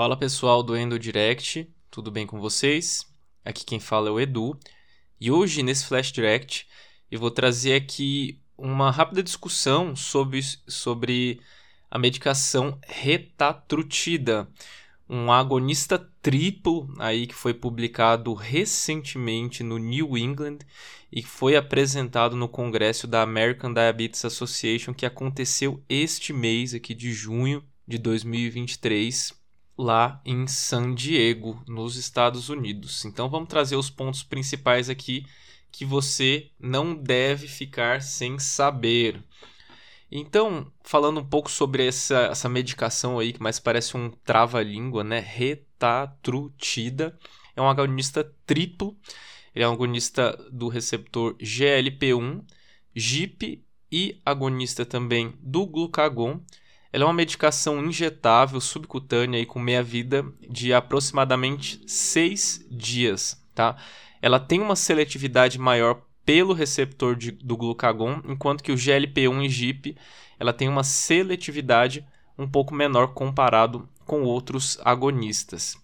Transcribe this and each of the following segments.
Fala pessoal do Endo Direct, tudo bem com vocês? Aqui quem fala é o Edu e hoje nesse Flash Direct eu vou trazer aqui uma rápida discussão sobre, sobre a medicação retatrutida, um agonista triplo aí que foi publicado recentemente no New England e foi apresentado no congresso da American Diabetes Association que aconteceu este mês aqui de junho de 2023 lá em San Diego, nos Estados Unidos. Então vamos trazer os pontos principais aqui que você não deve ficar sem saber. Então, falando um pouco sobre essa, essa medicação aí, que mais parece um trava-língua, né? Retatrutida. É um agonista triplo. Ele é um agonista do receptor GLP-1, GIP e agonista também do glucagon. Ela é uma medicação injetável subcutânea e com meia-vida de aproximadamente 6 dias, tá? Ela tem uma seletividade maior pelo receptor de, do glucagon, enquanto que o GLP-1 e GIP ela tem uma seletividade um pouco menor comparado com outros agonistas.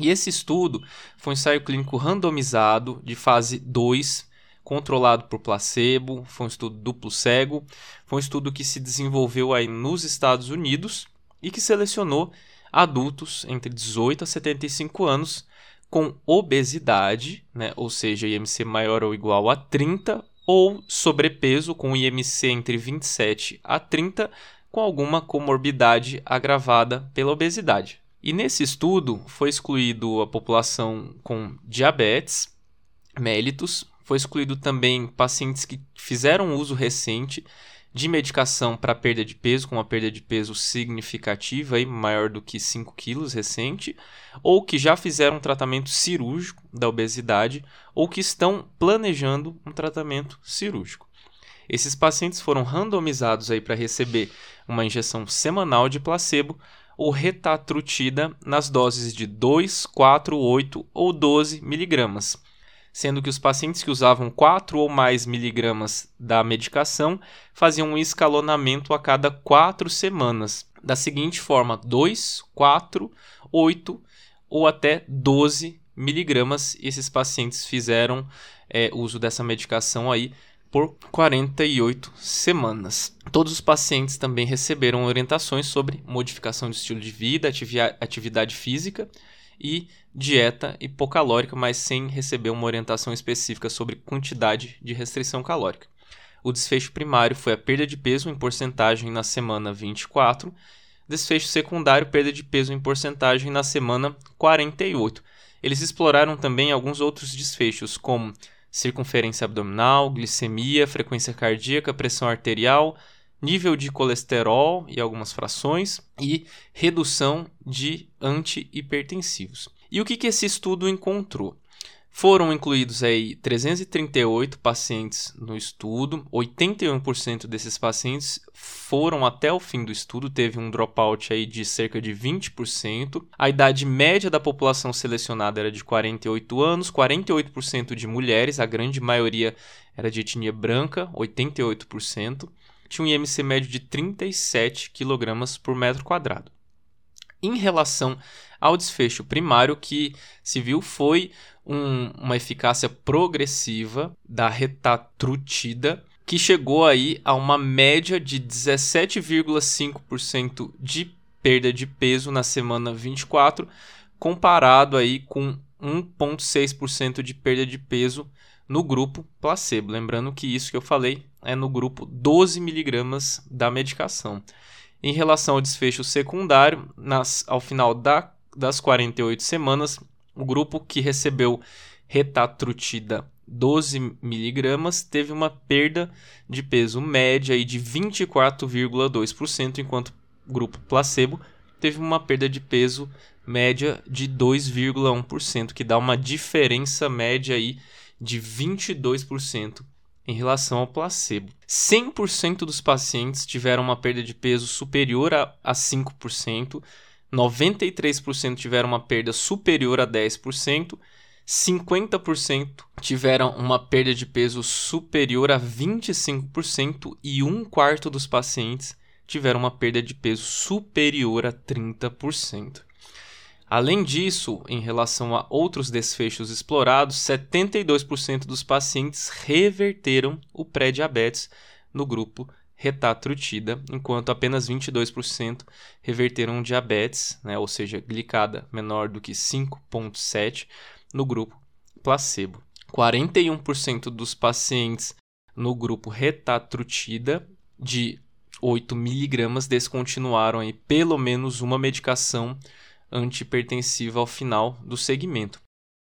E esse estudo foi um ensaio clínico randomizado de fase 2, controlado por placebo, foi um estudo duplo cego, foi um estudo que se desenvolveu aí nos Estados Unidos e que selecionou adultos entre 18 a 75 anos com obesidade, né, ou seja, IMC maior ou igual a 30, ou sobrepeso com IMC entre 27 a 30, com alguma comorbidade agravada pela obesidade. E nesse estudo foi excluído a população com diabetes, mellitus, foi excluído também pacientes que fizeram uso recente de medicação para perda de peso, com uma perda de peso significativa, e maior do que 5 quilos recente, ou que já fizeram um tratamento cirúrgico da obesidade, ou que estão planejando um tratamento cirúrgico. Esses pacientes foram randomizados para receber uma injeção semanal de placebo ou retatrutida nas doses de 2, 4, 8 ou 12 miligramas sendo que os pacientes que usavam 4 ou mais miligramas da medicação faziam um escalonamento a cada 4 semanas, da seguinte forma: 2, 4, 8 ou até 12 miligramas. Esses pacientes fizeram é, uso dessa medicação aí por 48 semanas. Todos os pacientes também receberam orientações sobre modificação de estilo de vida, atividade física e dieta hipocalórica, mas sem receber uma orientação específica sobre quantidade de restrição calórica. O desfecho primário foi a perda de peso em porcentagem na semana 24, desfecho secundário, perda de peso em porcentagem na semana 48. Eles exploraram também alguns outros desfechos, como circunferência abdominal, glicemia, frequência cardíaca, pressão arterial, nível de colesterol e algumas frações e redução de antihipertensivos. E o que, que esse estudo encontrou? Foram incluídos aí 338 pacientes no estudo, 81% desses pacientes foram até o fim do estudo, teve um dropout aí de cerca de 20%. A idade média da população selecionada era de 48 anos, 48% de mulheres, a grande maioria era de etnia branca, 88% tinha um IMC médio de 37 kg por metro quadrado. Em relação ao desfecho primário, que se viu foi um, uma eficácia progressiva da retatrutida, que chegou aí a uma média de 17,5% de perda de peso na semana 24, comparado aí com 1,6% de perda de peso no grupo placebo. Lembrando que isso que eu falei é no grupo 12 miligramas da medicação. Em relação ao desfecho secundário, nas, ao final da, das 48 semanas, o grupo que recebeu retatrutida 12 miligramas teve uma perda de peso média aí de 24,2%, enquanto o grupo placebo teve uma perda de peso média de 2,1%, que dá uma diferença média aí de 22% em relação ao placebo. 100% dos pacientes tiveram uma perda de peso superior a, a 5%, 93% tiveram uma perda superior a 10%, 50% tiveram uma perda de peso superior a 25% e um quarto dos pacientes tiveram uma perda de peso superior a 30%. Além disso, em relação a outros desfechos explorados, 72% dos pacientes reverteram o pré-diabetes no grupo retatrutida, enquanto apenas 22% reverteram diabetes, né, ou seja, glicada menor do que 5,7 no grupo placebo. 41% dos pacientes no grupo retatrutida de 8 miligramas descontinuaram aí pelo menos uma medicação antipertensiva ao final do segmento.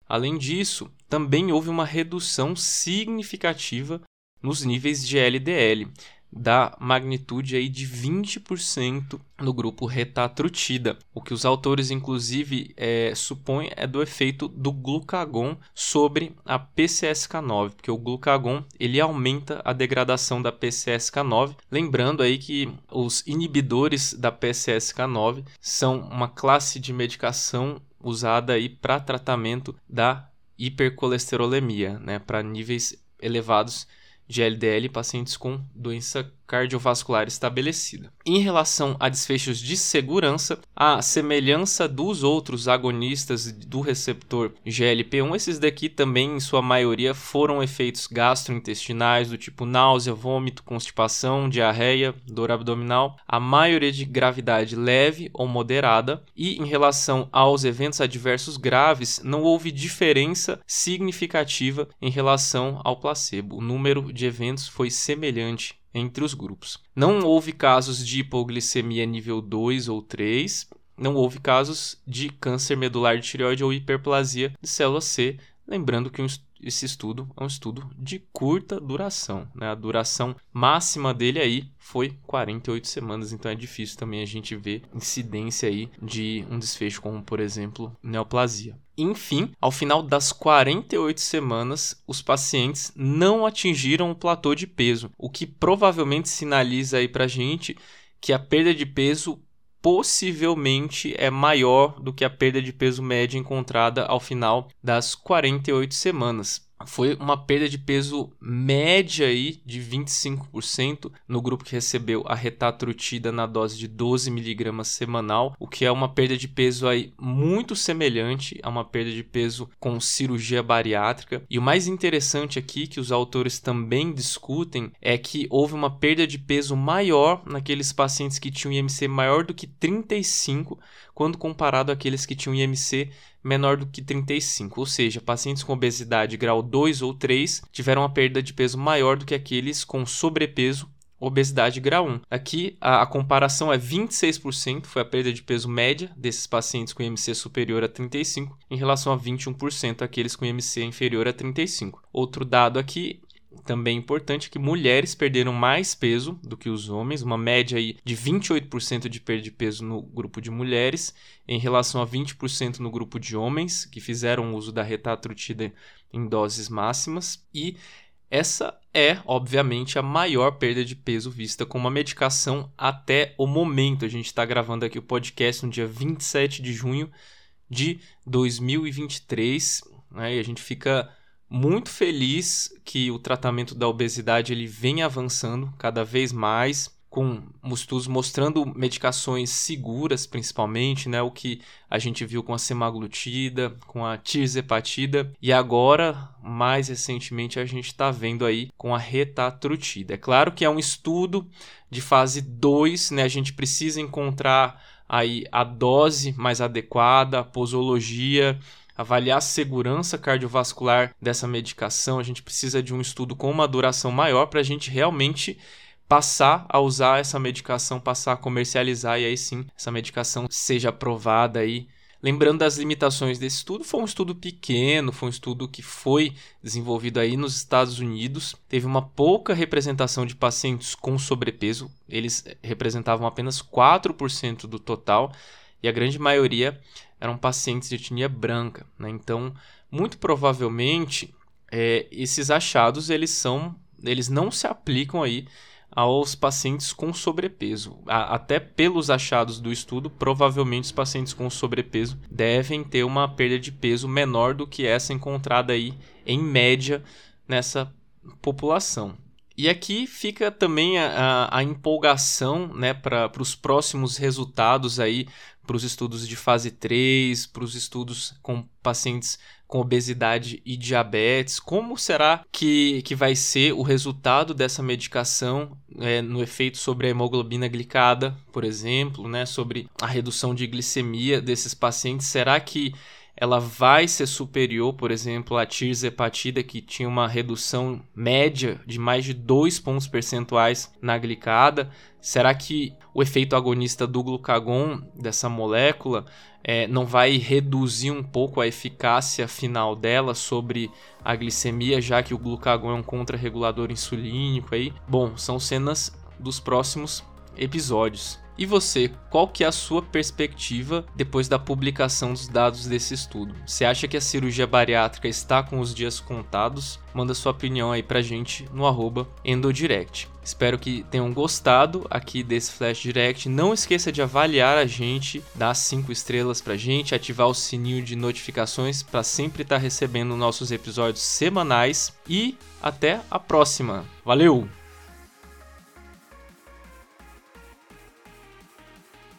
Além disso, também houve uma redução significativa nos níveis de LDL, da magnitude aí de 20% no grupo retatrutida. O que os autores, inclusive, é, supõem é do efeito do glucagon sobre a PCSK9, porque o glucagon ele aumenta a degradação da PCSK9. Lembrando aí que os inibidores da PCSK9 são uma classe de medicação usada aí para tratamento da hipercolesterolemia, né, para níveis elevados de LDL pacientes com doença cardiovascular estabelecida. Em relação a desfechos de segurança, a semelhança dos outros agonistas do receptor GLP-1, esses daqui também, em sua maioria, foram efeitos gastrointestinais do tipo náusea, vômito, constipação, diarreia, dor abdominal, a maioria de gravidade leve ou moderada, e em relação aos eventos adversos graves, não houve diferença significativa em relação ao placebo. O número de eventos foi semelhante entre os grupos. Não houve casos de hipoglicemia nível 2 ou 3, não houve casos de câncer medular de tireoide ou hiperplasia de célula C, lembrando que esse estudo é um estudo de curta duração. Né? A duração máxima dele aí foi 48 semanas, então é difícil também a gente ver incidência aí de um desfecho como, por exemplo, neoplasia. Enfim, ao final das 48 semanas, os pacientes não atingiram o platô de peso, o que provavelmente sinaliza aí pra gente que a perda de peso possivelmente é maior do que a perda de peso média encontrada ao final das 48 semanas foi uma perda de peso média aí de 25% no grupo que recebeu a retatrutida na dose de 12 miligramas semanal, o que é uma perda de peso aí muito semelhante a uma perda de peso com cirurgia bariátrica. E o mais interessante aqui que os autores também discutem é que houve uma perda de peso maior naqueles pacientes que tinham IMC maior do que 35 quando comparado àqueles que tinham IMC menor do que 35, ou seja, pacientes com obesidade grau 2 ou 3 tiveram uma perda de peso maior do que aqueles com sobrepeso obesidade grau 1. Aqui a, a, comparação é 26%, foi a perda de peso média desses pacientes com IMC superior a 35, em relação a 21% aqueles com IMC inferior a 35. Outro dado aqui também importante que mulheres perderam mais peso do que os homens, uma média aí de 28% de perda de peso no grupo de mulheres, em relação a 20% no grupo de homens que fizeram uso da retatrutida em doses máximas e essa é, obviamente, a maior perda de peso vista com uma medicação até o momento. A gente está gravando aqui o podcast no dia 27 de junho de 2023 né? e a gente fica muito feliz que o tratamento da obesidade ele vem avançando cada vez mais com estudos mostrando medicações seguras, principalmente, né? O que a gente viu com a semaglutida, com a tirzepatida e agora, mais recentemente, a gente está vendo aí com a retatrutida. É claro que é um estudo de fase 2, né? A gente precisa encontrar aí a dose mais adequada, a posologia, avaliar a segurança cardiovascular dessa medicação, a gente precisa de um estudo com uma duração maior para a gente realmente passar a usar essa medicação, passar a comercializar e aí sim essa medicação seja aprovada aí. Lembrando das limitações desse estudo, foi um estudo pequeno, foi um estudo que foi desenvolvido aí nos Estados Unidos, teve uma pouca representação de pacientes com sobrepeso, eles representavam apenas 4% do total e a grande maioria eram pacientes de etnia branca. Né? Então, muito provavelmente, é, esses achados eles são, eles não se aplicam aí aos pacientes com sobrepeso. A, até pelos achados do estudo, provavelmente os pacientes com sobrepeso devem ter uma perda de peso menor do que essa encontrada aí em média nessa população. E aqui fica também a, a empolgação né, para os próximos resultados aí, para os estudos de fase 3, para os estudos com pacientes com obesidade e diabetes. Como será que, que vai ser o resultado dessa medicação é, no efeito sobre a hemoglobina glicada, por exemplo, né, sobre a redução de glicemia desses pacientes? Será que ela vai ser superior, por exemplo, à tirzepatida, que tinha uma redução média de mais de 2 pontos percentuais na glicada. Será que o efeito agonista do glucagon, dessa molécula, é, não vai reduzir um pouco a eficácia final dela sobre a glicemia, já que o glucagon é um contrarregulador insulínico aí? Bom, são cenas dos próximos episódios. E você, qual que é a sua perspectiva depois da publicação dos dados desse estudo? Você acha que a cirurgia bariátrica está com os dias contados? Manda sua opinião aí pra gente no Endodirect. Espero que tenham gostado aqui desse Flash Direct. Não esqueça de avaliar a gente, dar 5 estrelas pra gente, ativar o sininho de notificações para sempre estar tá recebendo nossos episódios semanais. E até a próxima. Valeu!